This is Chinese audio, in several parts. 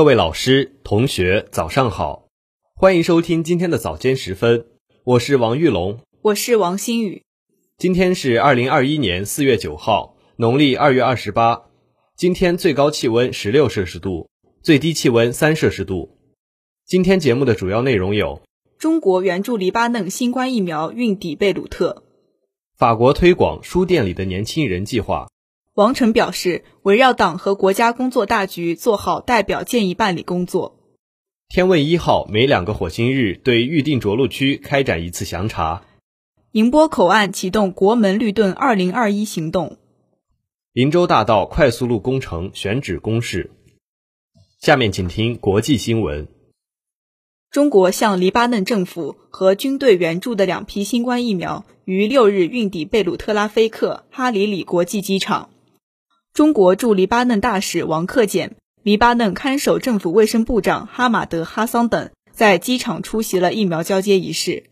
各位老师、同学，早上好，欢迎收听今天的早间时分，我是王玉龙，我是王新宇。今天是二零二一年四月九号，农历二月二十八。今天最高气温十六摄氏度，最低气温三摄氏度。今天节目的主要内容有：中国援助黎巴嫩新冠疫苗运抵贝鲁特；法国推广书店里的年轻人计划。王晨表示，围绕党和国家工作大局，做好代表建议办理工作。天问一号每两个火星日对预定着陆区开展一次详查。宁波口岸启动国门绿盾二零二一行动。林州大道快速路工程选址公示。下面请听国际新闻。中国向黎巴嫩政府和军队援助的两批新冠疫苗于六日运抵贝鲁特拉菲克哈里里国际机场。中国驻黎巴嫩大使王克俭、黎巴嫩看守政府卫生部长哈马德·哈桑等在机场出席了疫苗交接仪式。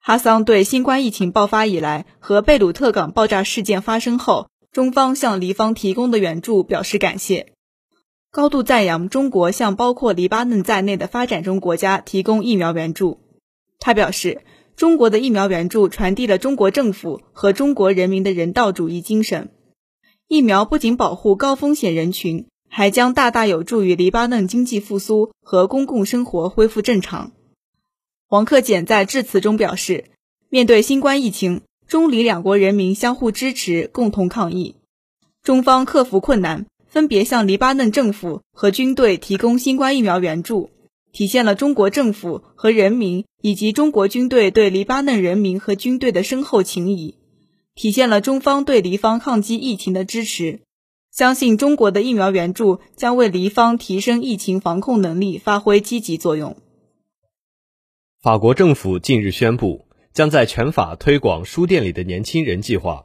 哈桑对新冠疫情爆发以来和贝鲁特港爆炸事件发生后，中方向黎方提供的援助表示感谢，高度赞扬中国向包括黎巴嫩在内的发展中国家提供疫苗援助。他表示，中国的疫苗援助传递了中国政府和中国人民的人道主义精神。疫苗不仅保护高风险人群，还将大大有助于黎巴嫩经济复苏和公共生活恢复正常。王克俭在致辞中表示，面对新冠疫情，中黎两国人民相互支持，共同抗疫。中方克服困难，分别向黎巴嫩政府和军队提供新冠疫苗援助，体现了中国政府和人民以及中国军队对黎巴嫩人民和军队的深厚情谊。体现了中方对黎方抗击疫情的支持，相信中国的疫苗援助将为黎方提升疫情防控能力发挥积极作用。法国政府近日宣布，将在全法推广书店里的年轻人计划，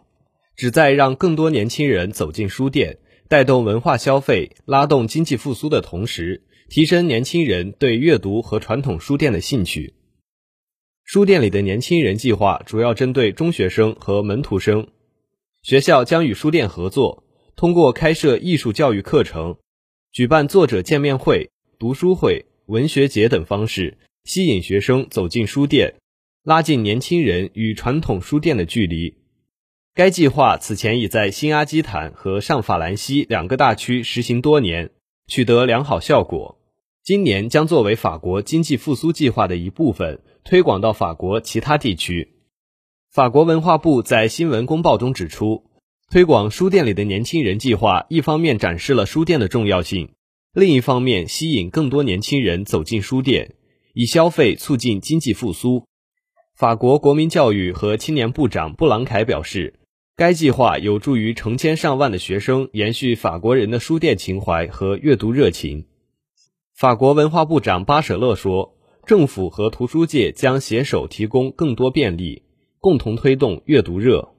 旨在让更多年轻人走进书店，带动文化消费，拉动经济复苏的同时，提升年轻人对阅读和传统书店的兴趣。书店里的年轻人计划主要针对中学生和门徒生，学校将与书店合作，通过开设艺术教育课程、举办作者见面会、读书会、文学节等方式，吸引学生走进书店，拉近年轻人与传统书店的距离。该计划此前已在新阿基坦和上法兰西两个大区实行多年，取得良好效果。今年将作为法国经济复苏计划的一部分。推广到法国其他地区。法国文化部在新闻公报中指出，推广书店里的年轻人计划，一方面展示了书店的重要性，另一方面吸引更多年轻人走进书店，以消费促进经济复苏。法国国民教育和青年部长布朗凯表示，该计划有助于成千上万的学生延续法国人的书店情怀和阅读热情。法国文化部长巴舍勒说。政府和图书界将携手提供更多便利，共同推动阅读热。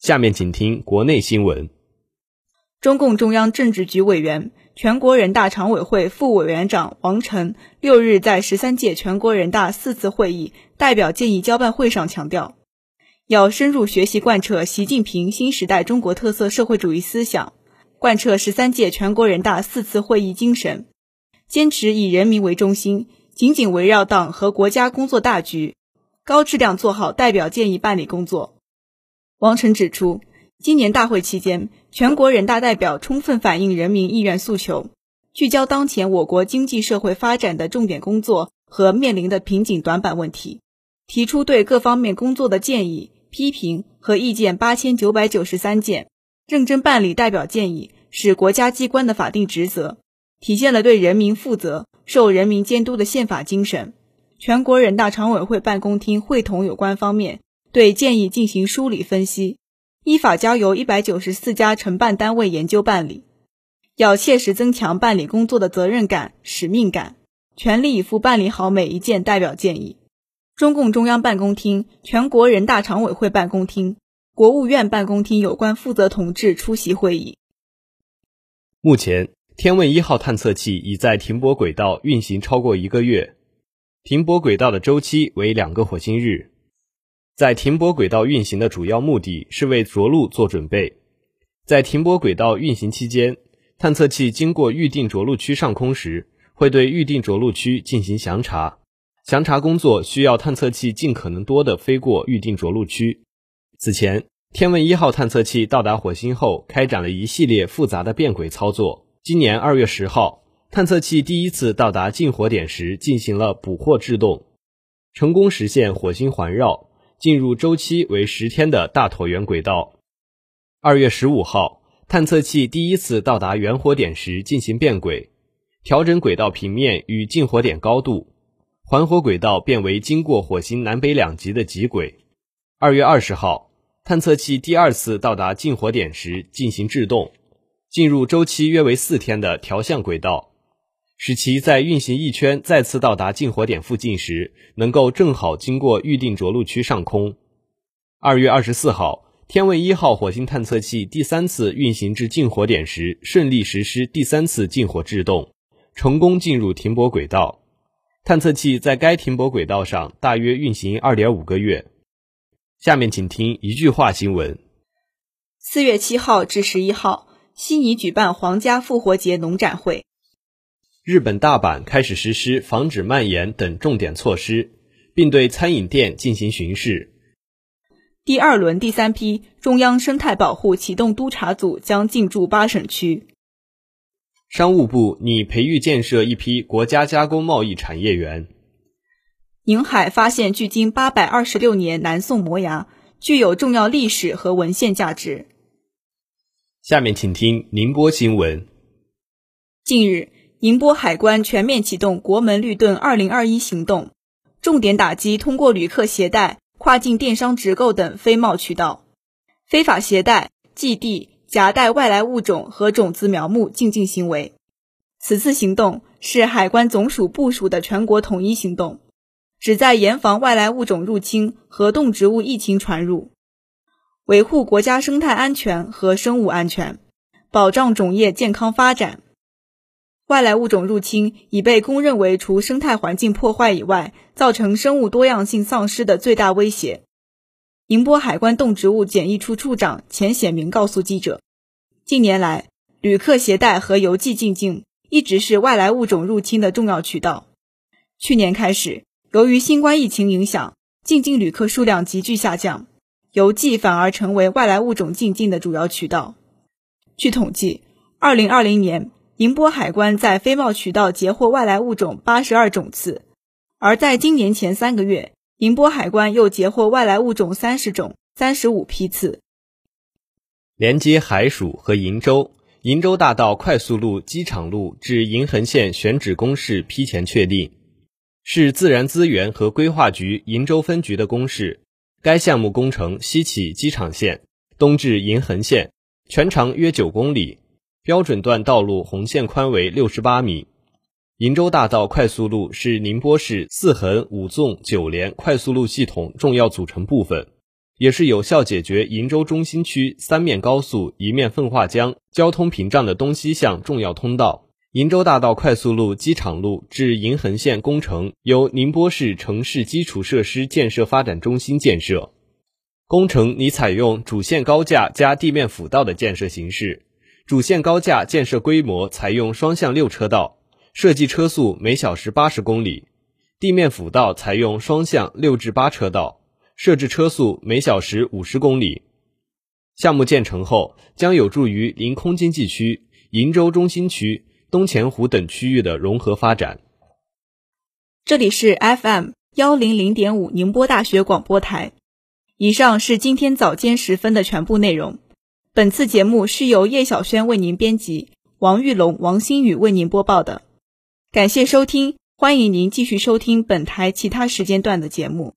下面请听国内新闻。中共中央政治局委员、全国人大常委会副委员长王晨六日在十三届全国人大四次会议代表建议交办会上强调，要深入学习贯彻习近平新时代中国特色社会主义思想，贯彻十三届全国人大四次会议精神。坚持以人民为中心，紧紧围绕党和国家工作大局，高质量做好代表建议办理工作。王晨指出，今年大会期间，全国人大代表充分反映人民意愿诉求，聚焦当前我国经济社会发展的重点工作和面临的瓶颈短板问题，提出对各方面工作的建议、批评和意见八千九百九十三件，认真办理代表建议是国家机关的法定职责。体现了对人民负责、受人民监督的宪法精神。全国人大常委会办公厅会同有关方面，对建议进行梳理分析，依法交由一百九十四家承办单位研究办理。要切实增强办理工作的责任感、使命感，全力以赴办理好每一件代表建议。中共中央办公厅、全国人大常委会办公厅、国务院办公厅有关负责同志出席会议。目前。天问一号探测器已在停泊轨道运行超过一个月，停泊轨道的周期为两个火星日。在停泊轨道运行的主要目的是为着陆做准备。在停泊轨道运行期间，探测器经过预定着陆区上空时，会对预定着陆区进行详查。详查工作需要探测器尽可能多地飞过预定着陆区。此前，天问一号探测器到达火星后，开展了一系列复杂的变轨操作。今年二月十号，探测器第一次到达近火点时，进行了捕获制动，成功实现火星环绕，进入周期为十天的大椭圆轨道。二月十五号，探测器第一次到达原火点时进行变轨，调整轨道平面与近火点高度，环火轨道变为经过火星南北两极的极轨。二月二十号。探测器第二次到达近火点时进行制动，进入周期约为四天的调向轨道，使其在运行一圈再次到达近火点附近时，能够正好经过预定着陆区上空。二月二十四号，天问一号火星探测器第三次运行至近火点时，顺利实施第三次近火制动，成功进入停泊轨道。探测器在该停泊轨道上大约运行二点五个月。下面请听一句话新闻：四月七号至十一号，悉尼举办皇家复活节农展会。日本大阪开始实施防止蔓延等重点措施，并对餐饮店进行巡视。第二轮第三批中央生态保护启动督查组将进驻八省区。商务部拟培育建设一批国家加工贸易产业园。宁海发现距今八百二十六年南宋摩崖，具有重要历史和文献价值。下面请听宁波新闻。近日，宁波海关全面启动国门绿盾二零二一行动，重点打击通过旅客携带、跨境电商直购等非贸渠道非法携带、寄递、夹带外来物种和种子苗木进境行为。此次行动是海关总署部署的全国统一行动。旨在严防外来物种入侵和动植物疫情传入，维护国家生态安全和生物安全，保障种业健康发展。外来物种入侵已被公认为除生态环境破坏以外，造成生物多样性丧失的最大威胁。宁波海关动植物检疫处处长钱显明告诉记者，近年来，旅客携带和邮寄进境一直是外来物种入侵的重要渠道。去年开始。由于新冠疫情影响，进境旅客数量急剧下降，邮寄反而成为外来物种进境的主要渠道。据统计，二零二零年宁波海关在非贸渠道截获外来物种八十二种次，而在今年前三个月，宁波海关又截获外来物种三十种、三十五批次。连接海曙和鄞州，鄞州大道快速路机场路至鄞横线选址公示批前确定。是自然资源和规划局鄞州分局的公示，该项目工程西起机场线，东至银横线，全长约九公里，标准段道路红线宽为六十八米。鄞州大道快速路是宁波市四横五纵九连快速路系统重要组成部分，也是有效解决鄞州中心区三面高速一面奉化江交通屏障的东西向重要通道。鄞州大道快速路机场路至银横线工程由宁波市城市基础设施建设发展中心建设，工程拟采用主线高架加地面辅道的建设形式。主线高架建设规模采用双向六车道，设计车速每小时八十公里；地面辅道采用双向六至八车道，设置车速每小时五十公里。项目建成后，将有助于临空经济区、鄞州中心区。东钱湖等区域的融合发展。这里是 FM 幺零零点五宁波大学广播台。以上是今天早间时分的全部内容。本次节目是由叶晓轩为您编辑，王玉龙、王新宇为您播报的。感谢收听，欢迎您继续收听本台其他时间段的节目。